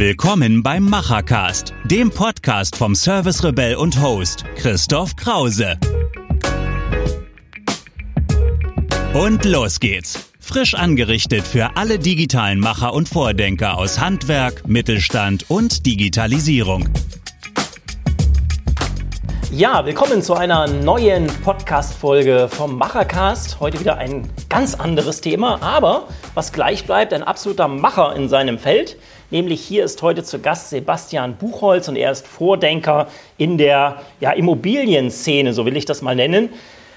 Willkommen beim Machercast, dem Podcast vom Service Rebell und Host Christoph Krause. Und los geht's. Frisch angerichtet für alle digitalen Macher und Vordenker aus Handwerk, Mittelstand und Digitalisierung. Ja, willkommen zu einer neuen Podcast-Folge vom Machercast. Heute wieder ein ganz anderes Thema, aber was gleich bleibt, ein absoluter Macher in seinem Feld. Nämlich hier ist heute zu Gast Sebastian Buchholz und er ist Vordenker in der ja, Immobilienszene, so will ich das mal nennen.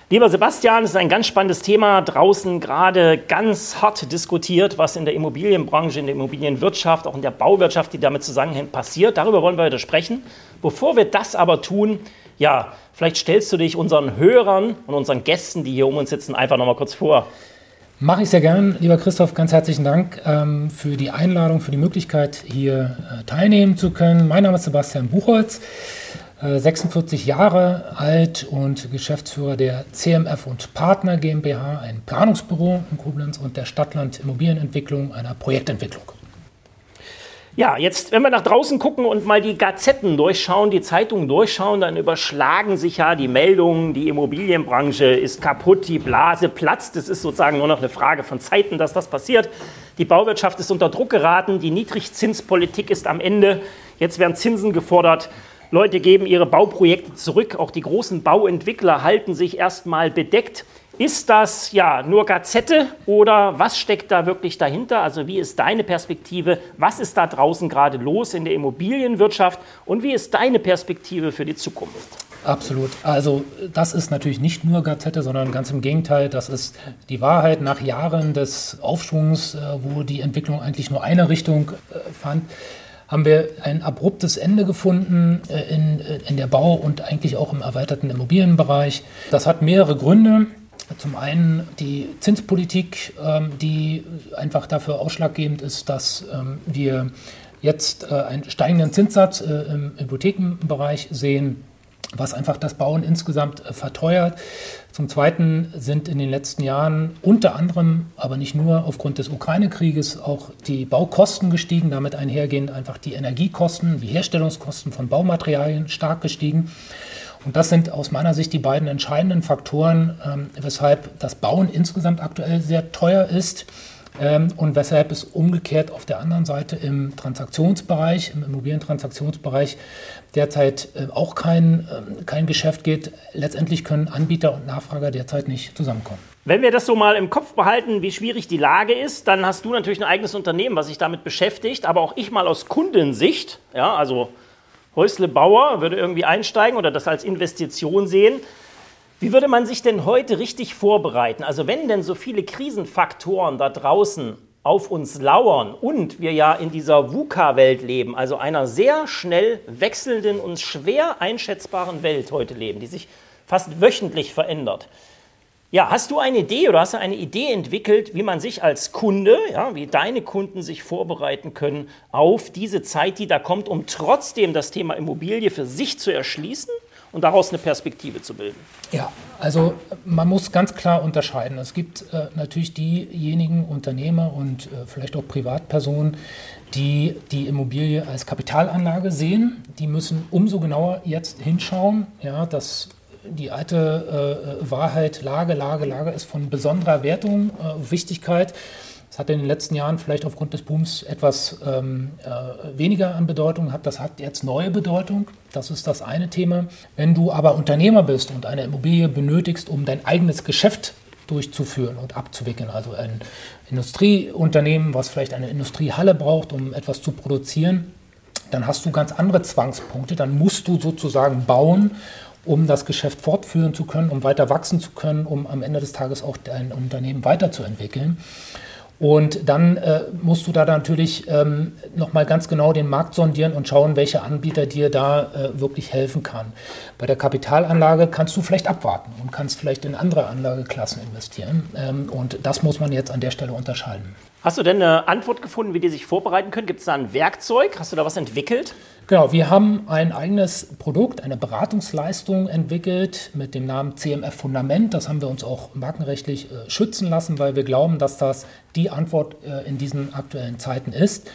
Lieber Sebastian, es ist ein ganz spannendes Thema. Draußen gerade ganz hart diskutiert, was in der Immobilienbranche, in der Immobilienwirtschaft, auch in der Bauwirtschaft, die damit zusammenhängt, passiert. Darüber wollen wir heute sprechen. Bevor wir das aber tun, ja, vielleicht stellst du dich unseren Hörern und unseren Gästen, die hier um uns sitzen, einfach nochmal kurz vor. Mache ich sehr gern, lieber Christoph. Ganz herzlichen Dank ähm, für die Einladung, für die Möglichkeit, hier äh, teilnehmen zu können. Mein Name ist Sebastian Buchholz, äh, 46 Jahre alt und Geschäftsführer der CMF und Partner GmbH, ein Planungsbüro in Koblenz und der Stadtland Immobilienentwicklung, einer Projektentwicklung. Ja, jetzt, wenn wir nach draußen gucken und mal die Gazetten durchschauen, die Zeitungen durchschauen, dann überschlagen sich ja die Meldungen, die Immobilienbranche ist kaputt, die Blase platzt. Es ist sozusagen nur noch eine Frage von Zeiten, dass das passiert. Die Bauwirtschaft ist unter Druck geraten, die Niedrigzinspolitik ist am Ende. Jetzt werden Zinsen gefordert. Leute geben ihre Bauprojekte zurück. Auch die großen Bauentwickler halten sich erstmal bedeckt. Ist das ja nur Gazette oder was steckt da wirklich dahinter? Also wie ist deine Perspektive? Was ist da draußen gerade los in der Immobilienwirtschaft und wie ist deine Perspektive für die Zukunft? Absolut. Also das ist natürlich nicht nur Gazette, sondern ganz im Gegenteil. Das ist die Wahrheit nach Jahren des Aufschwungs, äh, wo die Entwicklung eigentlich nur eine Richtung äh, fand haben wir ein abruptes Ende gefunden äh, in, in der Bau- und eigentlich auch im erweiterten Immobilienbereich. Das hat mehrere Gründe. Zum einen die Zinspolitik, ähm, die einfach dafür ausschlaggebend ist, dass ähm, wir jetzt äh, einen steigenden Zinssatz äh, im Hypothekenbereich sehen, was einfach das Bauen insgesamt äh, verteuert. Zum Zweiten sind in den letzten Jahren unter anderem, aber nicht nur aufgrund des Ukraine-Krieges, auch die Baukosten gestiegen, damit einhergehend einfach die Energiekosten, die Herstellungskosten von Baumaterialien stark gestiegen. Und das sind aus meiner Sicht die beiden entscheidenden Faktoren, ähm, weshalb das Bauen insgesamt aktuell sehr teuer ist ähm, und weshalb es umgekehrt auf der anderen Seite im Transaktionsbereich, im Immobilientransaktionsbereich derzeit äh, auch kein, äh, kein Geschäft geht. Letztendlich können Anbieter und Nachfrager derzeit nicht zusammenkommen. Wenn wir das so mal im Kopf behalten, wie schwierig die Lage ist, dann hast du natürlich ein eigenes Unternehmen, was sich damit beschäftigt, aber auch ich mal aus Kundensicht, ja, also Häusle Bauer würde irgendwie einsteigen oder das als Investition sehen. Wie würde man sich denn heute richtig vorbereiten? Also wenn denn so viele Krisenfaktoren da draußen auf uns lauern und wir ja in dieser VUCA-Welt leben, also einer sehr schnell wechselnden und schwer einschätzbaren Welt heute leben, die sich fast wöchentlich verändert. Ja, hast du eine Idee oder hast du eine Idee entwickelt, wie man sich als Kunde, ja, wie deine Kunden sich vorbereiten können auf diese Zeit, die da kommt, um trotzdem das Thema Immobilie für sich zu erschließen und daraus eine Perspektive zu bilden? Ja, also man muss ganz klar unterscheiden. Es gibt äh, natürlich diejenigen Unternehmer und äh, vielleicht auch Privatpersonen, die die Immobilie als Kapitalanlage sehen. Die müssen umso genauer jetzt hinschauen, ja, dass die alte äh, Wahrheit, Lage, Lage, Lage ist von besonderer Wertung, äh, Wichtigkeit. Das hat in den letzten Jahren vielleicht aufgrund des Booms etwas ähm, äh, weniger an Bedeutung, hat das hat jetzt neue Bedeutung. Das ist das eine Thema. Wenn du aber Unternehmer bist und eine Immobilie benötigst, um dein eigenes Geschäft durchzuführen und abzuwickeln, also ein Industrieunternehmen, was vielleicht eine Industriehalle braucht, um etwas zu produzieren, dann hast du ganz andere Zwangspunkte. Dann musst du sozusagen bauen um das Geschäft fortführen zu können, um weiter wachsen zu können, um am Ende des Tages auch dein Unternehmen weiterzuentwickeln. Und dann äh, musst du da natürlich ähm, nochmal ganz genau den Markt sondieren und schauen, welcher Anbieter dir da äh, wirklich helfen kann. Bei der Kapitalanlage kannst du vielleicht abwarten und kannst vielleicht in andere Anlageklassen investieren. Ähm, und das muss man jetzt an der Stelle unterscheiden. Hast du denn eine Antwort gefunden, wie die sich vorbereiten können? Gibt es da ein Werkzeug? Hast du da was entwickelt? Genau, wir haben ein eigenes Produkt, eine Beratungsleistung entwickelt mit dem Namen CMF Fundament. Das haben wir uns auch markenrechtlich äh, schützen lassen, weil wir glauben, dass das die Antwort äh, in diesen aktuellen Zeiten ist.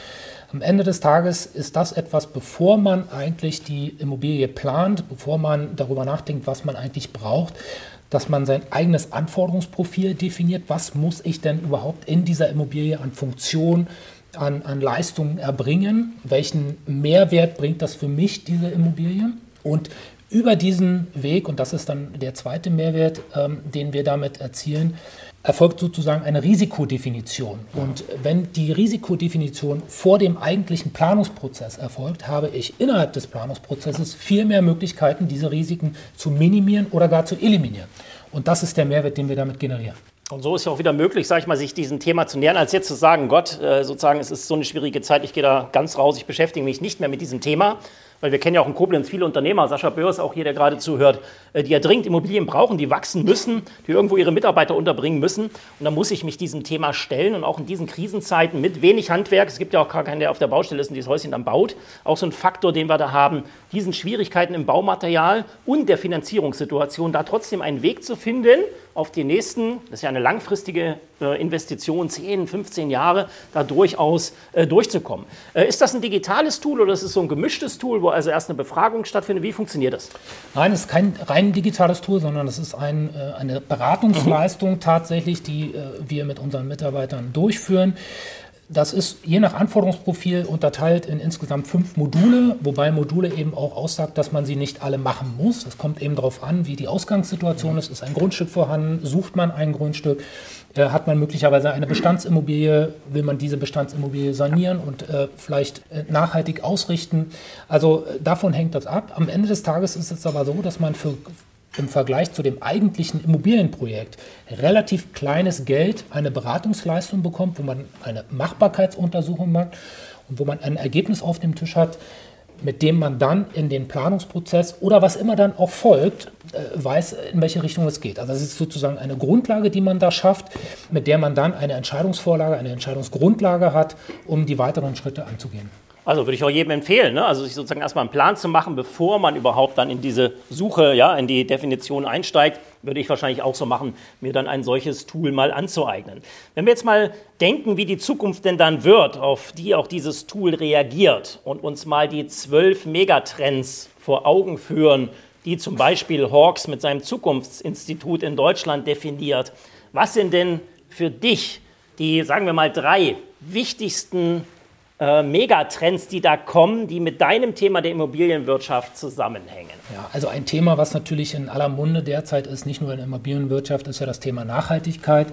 Am Ende des Tages ist das etwas, bevor man eigentlich die Immobilie plant, bevor man darüber nachdenkt, was man eigentlich braucht, dass man sein eigenes Anforderungsprofil definiert. Was muss ich denn überhaupt in dieser Immobilie an Funktion, an, an Leistungen erbringen? Welchen Mehrwert bringt das für mich, diese Immobilie? Und über diesen Weg, und das ist dann der zweite Mehrwert, ähm, den wir damit erzielen, erfolgt sozusagen eine Risikodefinition. Und wenn die Risikodefinition vor dem eigentlichen Planungsprozess erfolgt, habe ich innerhalb des Planungsprozesses viel mehr Möglichkeiten, diese Risiken zu minimieren oder gar zu eliminieren. Und das ist der Mehrwert, den wir damit generieren. Und so ist ja auch wieder möglich, sag ich mal, sich diesem Thema zu nähern, als jetzt zu sagen, Gott, äh, sozusagen, es ist so eine schwierige Zeit, ich gehe da ganz raus, ich beschäftige mich nicht mehr mit diesem Thema, weil wir kennen ja auch in Koblenz viele Unternehmer, Sascha Börs, auch hier, der gerade zuhört, äh, die ja dringend Immobilien brauchen, die wachsen müssen, die irgendwo ihre Mitarbeiter unterbringen müssen. Und da muss ich mich diesem Thema stellen und auch in diesen Krisenzeiten mit wenig Handwerk, es gibt ja auch gar keinen, der auf der Baustelle ist und dieses Häuschen dann baut, auch so ein Faktor, den wir da haben, diesen Schwierigkeiten im Baumaterial und der Finanzierungssituation da trotzdem einen Weg zu finden, auf die nächsten, das ist ja eine langfristige äh, Investition, 10, 15 Jahre, da durchaus äh, durchzukommen. Äh, ist das ein digitales Tool oder ist es so ein gemischtes Tool, wo also erst eine Befragung stattfindet? Wie funktioniert das? Nein, es ist kein rein digitales Tool, sondern es ist ein, äh, eine Beratungsleistung mhm. tatsächlich, die äh, wir mit unseren Mitarbeitern durchführen. Das ist je nach Anforderungsprofil unterteilt in insgesamt fünf Module, wobei Module eben auch aussagt, dass man sie nicht alle machen muss. Es kommt eben darauf an, wie die Ausgangssituation ist. Ist ein Grundstück vorhanden? Sucht man ein Grundstück? Äh, hat man möglicherweise eine Bestandsimmobilie? Will man diese Bestandsimmobilie sanieren und äh, vielleicht äh, nachhaltig ausrichten? Also äh, davon hängt das ab. Am Ende des Tages ist es aber so, dass man für im Vergleich zu dem eigentlichen Immobilienprojekt relativ kleines Geld eine Beratungsleistung bekommt, wo man eine Machbarkeitsuntersuchung macht und wo man ein Ergebnis auf dem Tisch hat, mit dem man dann in den Planungsprozess oder was immer dann auch folgt, äh, weiß, in welche Richtung es geht. Also es ist sozusagen eine Grundlage, die man da schafft, mit der man dann eine Entscheidungsvorlage, eine Entscheidungsgrundlage hat, um die weiteren Schritte anzugehen. Also würde ich auch jedem empfehlen, ne? also sich sozusagen erstmal einen Plan zu machen, bevor man überhaupt dann in diese Suche, ja, in die Definition einsteigt, würde ich wahrscheinlich auch so machen, mir dann ein solches Tool mal anzueignen. Wenn wir jetzt mal denken, wie die Zukunft denn dann wird, auf die auch dieses Tool reagiert und uns mal die zwölf Megatrends vor Augen führen, die zum Beispiel Hawks mit seinem Zukunftsinstitut in Deutschland definiert. Was sind denn für dich die, sagen wir mal, drei wichtigsten äh, Megatrends, die da kommen, die mit deinem Thema der Immobilienwirtschaft zusammenhängen? Ja, also ein Thema, was natürlich in aller Munde derzeit ist, nicht nur in der Immobilienwirtschaft, ist ja das Thema Nachhaltigkeit.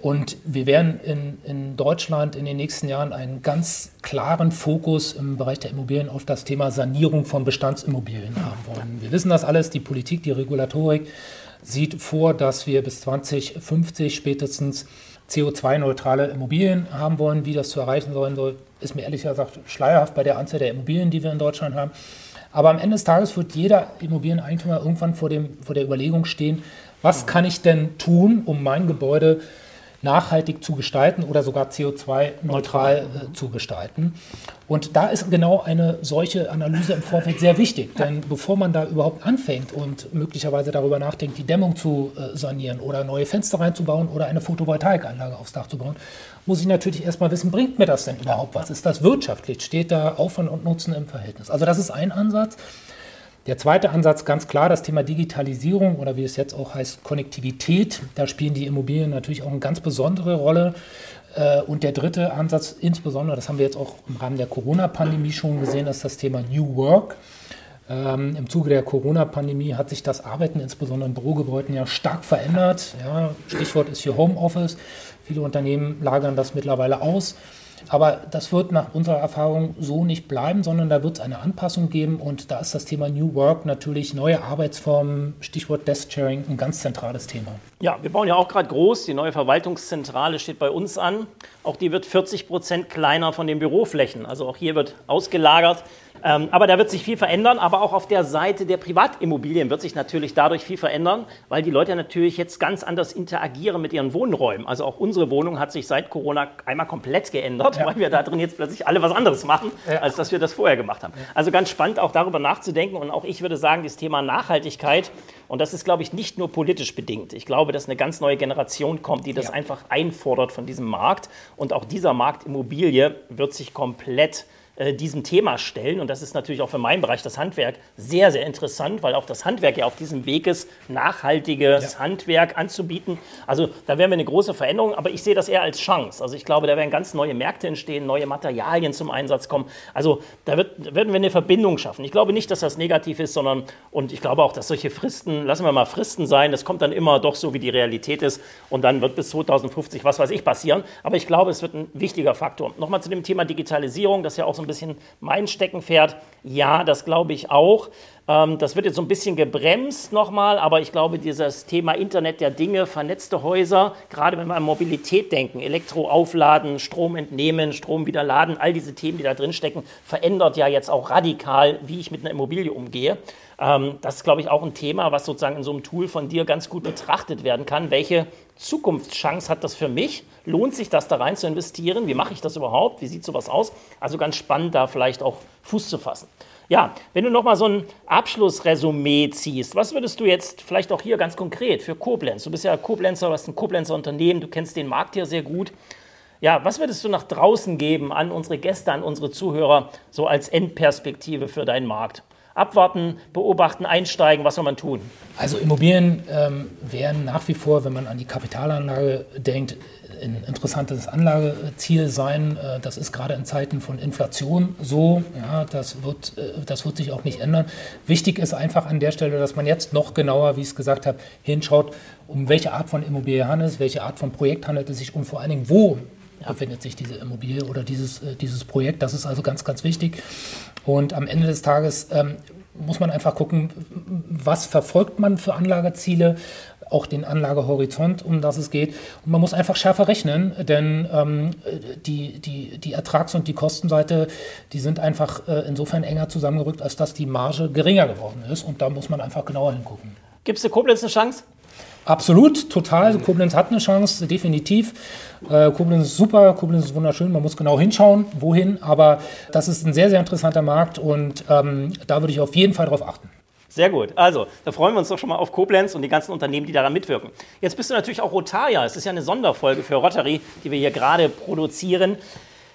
Und wir werden in, in Deutschland in den nächsten Jahren einen ganz klaren Fokus im Bereich der Immobilien auf das Thema Sanierung von Bestandsimmobilien haben wollen. Wir wissen das alles, die Politik, die Regulatorik sieht vor, dass wir bis 2050 spätestens CO2-neutrale Immobilien haben wollen. Wie das zu erreichen sein soll, ist mir ehrlich gesagt schleierhaft bei der Anzahl der Immobilien, die wir in Deutschland haben. Aber am Ende des Tages wird jeder Immobilieneigentümer irgendwann vor, dem, vor der Überlegung stehen, was kann ich denn tun, um mein Gebäude zu nachhaltig zu gestalten oder sogar CO2-neutral äh, zu gestalten. Und da ist genau eine solche Analyse im Vorfeld sehr wichtig. Denn bevor man da überhaupt anfängt und möglicherweise darüber nachdenkt, die Dämmung zu äh, sanieren oder neue Fenster reinzubauen oder eine Photovoltaikanlage aufs Dach zu bauen, muss ich natürlich erstmal wissen, bringt mir das denn überhaupt was? Ist das wirtschaftlich? Steht da Aufwand und Nutzen im Verhältnis? Also das ist ein Ansatz. Der zweite Ansatz ganz klar das Thema Digitalisierung oder wie es jetzt auch heißt Konnektivität. Da spielen die Immobilien natürlich auch eine ganz besondere Rolle. Äh, und der dritte Ansatz, insbesondere, das haben wir jetzt auch im Rahmen der Corona-Pandemie schon gesehen, ist das Thema New Work. Ähm, Im Zuge der Corona-Pandemie hat sich das Arbeiten insbesondere in Bürogebäuden ja stark verändert. Ja, Stichwort ist hier Homeoffice. Viele Unternehmen lagern das mittlerweile aus. Aber das wird nach unserer Erfahrung so nicht bleiben, sondern da wird es eine Anpassung geben und da ist das Thema New Work natürlich neue Arbeitsformen, Stichwort Desk Sharing, ein ganz zentrales Thema. Ja, wir bauen ja auch gerade groß. Die neue Verwaltungszentrale steht bei uns an. Auch die wird 40 Prozent kleiner von den Büroflächen. Also auch hier wird ausgelagert. Ähm, aber da wird sich viel verändern, aber auch auf der Seite der Privatimmobilien wird sich natürlich dadurch viel verändern, weil die Leute natürlich jetzt ganz anders interagieren mit ihren Wohnräumen. Also auch unsere Wohnung hat sich seit Corona einmal komplett geändert, ja. weil wir da drin jetzt plötzlich alle was anderes machen, ja. als dass wir das vorher gemacht haben. Also ganz spannend auch darüber nachzudenken und auch ich würde sagen, das Thema Nachhaltigkeit Und das ist, glaube ich, nicht nur politisch bedingt. Ich glaube, dass eine ganz neue Generation kommt, die das einfach einfordert von diesem Markt. Und auch dieser Markt Immobilie wird sich komplett äh, diesem Thema stellen. Und das ist natürlich auch für meinen Bereich, das Handwerk, sehr, sehr interessant, weil auch das Handwerk ja auf diesem Weg ist, nachhaltiges ja. Handwerk anzubieten. Also da werden wir eine große Veränderung, aber ich sehe das eher als Chance. Also ich glaube, da werden ganz neue Märkte entstehen, neue Materialien zum Einsatz kommen. Also da, wird, werden wir eine Verbindung schaffen. Ich glaube nicht, dass das negativ ist, sondern, und ich glaube auch, dass solche Fristen, lassen wir mal Fristen sein, das kommt dann immer doch so, wie die Realität ist. Und dann wird bis 2050, was weiß ich, passieren. Aber ich glaube, es wird ein wichtiger Faktor. Nochmal zu dem Thema Digitalisierung, das ja auch so ein bisschen mein Steckenpferd. Ja, das glaube ich auch. Ähm, das wird jetzt so ein bisschen gebremst nochmal, aber ich glaube, dieses Thema Internet der Dinge, vernetzte Häuser, gerade wenn wir an Mobilität denken, Elektro aufladen, Strom entnehmen, Strom wieder laden, all diese Themen, die da drin stecken, verändert ja jetzt auch radikal, wie ich mit einer Immobilie umgehe. Ähm, das ist, glaube ich, auch ein Thema, was sozusagen in so einem Tool von dir ganz gut betrachtet werden kann. Welche Zukunftschance hat das für mich? Lohnt sich das da rein zu investieren? Wie mache ich das überhaupt? Wie sieht sowas aus? Also ganz spannend, da vielleicht auch Fuß zu fassen. Ja, wenn du nochmal so ein Abschlussresümee ziehst, was würdest du jetzt vielleicht auch hier ganz konkret für Koblenz? Du bist ja Koblenzer, du hast ein Koblenzer Unternehmen, du kennst den Markt hier sehr gut. Ja, was würdest du nach draußen geben an unsere Gäste, an unsere Zuhörer, so als Endperspektive für deinen Markt? Abwarten, beobachten, einsteigen? Was soll man tun? Also Immobilien ähm, werden nach wie vor, wenn man an die Kapitalanlage denkt, ein interessantes Anlageziel sein. Äh, das ist gerade in Zeiten von Inflation so. Ja, das, wird, äh, das wird sich auch nicht ändern. Wichtig ist einfach an der Stelle, dass man jetzt noch genauer, wie ich es gesagt habe, hinschaut, um welche Art von Immobilie handelt es, welche Art von Projekt handelt es sich und vor allen Dingen, wo befindet sich diese Immobilie oder dieses, äh, dieses Projekt. Das ist also ganz, ganz wichtig. Und am Ende des Tages ähm, muss man einfach gucken, was verfolgt man für Anlageziele, auch den Anlagehorizont, um das es geht. Und man muss einfach schärfer rechnen, denn ähm, die, die, die Ertrags- und die Kostenseite, die sind einfach äh, insofern enger zusammengerückt, als dass die Marge geringer geworden ist. Und da muss man einfach genauer hingucken. Gibt es der Koblenz eine Chance? Absolut, total. Koblenz hat eine Chance, definitiv. Äh, Koblenz ist super, Koblenz ist wunderschön. Man muss genau hinschauen, wohin. Aber das ist ein sehr, sehr interessanter Markt und ähm, da würde ich auf jeden Fall darauf achten. Sehr gut. Also, da freuen wir uns doch schon mal auf Koblenz und die ganzen Unternehmen, die daran mitwirken. Jetzt bist du natürlich auch Rotaria. Es ist ja eine Sonderfolge für Rotary, die wir hier gerade produzieren.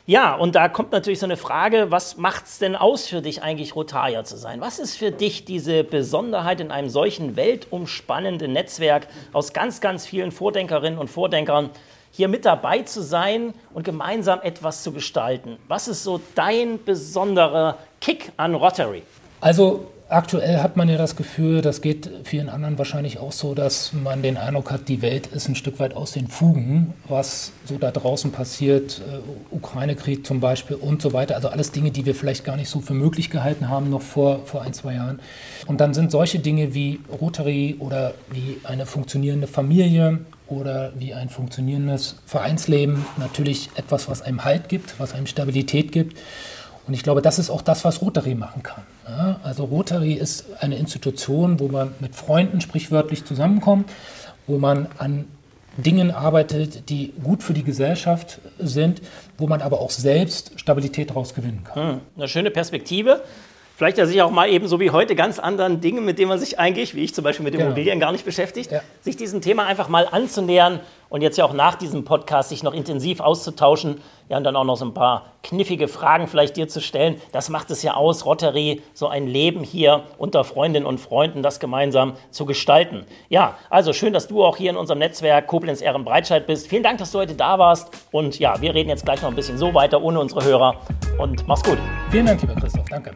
Ja, und da kommt natürlich so eine Frage, was macht es denn aus für dich eigentlich, Rotarier zu sein? Was ist für dich diese Besonderheit in einem solchen weltumspannenden Netzwerk aus ganz, ganz vielen Vordenkerinnen und Vordenkern, hier mit dabei zu sein und gemeinsam etwas zu gestalten? Was ist so dein besonderer Kick an Rotary? Also Aktuell hat man ja das Gefühl, das geht vielen anderen wahrscheinlich auch so, dass man den Eindruck hat, die Welt ist ein Stück weit aus den Fugen, was so da draußen passiert, äh, Ukraine-Krieg zum Beispiel und so weiter. Also alles Dinge, die wir vielleicht gar nicht so für möglich gehalten haben, noch vor, vor ein, zwei Jahren. Und dann sind solche Dinge wie Rotary oder wie eine funktionierende Familie oder wie ein funktionierendes Vereinsleben natürlich etwas, was einem Halt gibt, was einem Stabilität gibt. Und ich glaube, das ist auch das, was Rotary machen kann. Ja, also Rotary ist eine Institution, wo man mit Freunden sprichwörtlich zusammenkommt, wo man an Dingen arbeitet, die gut für die Gesellschaft sind, wo man aber auch selbst Stabilität daraus gewinnen kann. Hm, eine schöne Perspektive. Vielleicht ja sich auch mal eben so wie heute ganz anderen Dingen, mit denen man sich eigentlich, wie ich zum Beispiel mit genau. Immobilien gar nicht beschäftigt, ja. sich diesem Thema einfach mal anzunähern und jetzt ja auch nach diesem Podcast sich noch intensiv auszutauschen, ja und dann auch noch so ein paar kniffige Fragen vielleicht dir zu stellen. Das macht es ja aus, Rotary, so ein Leben hier unter Freundinnen und Freunden, das gemeinsam zu gestalten. Ja, also schön, dass du auch hier in unserem Netzwerk Koblenz Ehrenbreitscheid bist. Vielen Dank, dass du heute da warst und ja, wir reden jetzt gleich noch ein bisschen so weiter ohne unsere Hörer und mach's gut. Vielen Dank, lieber Christoph. Danke.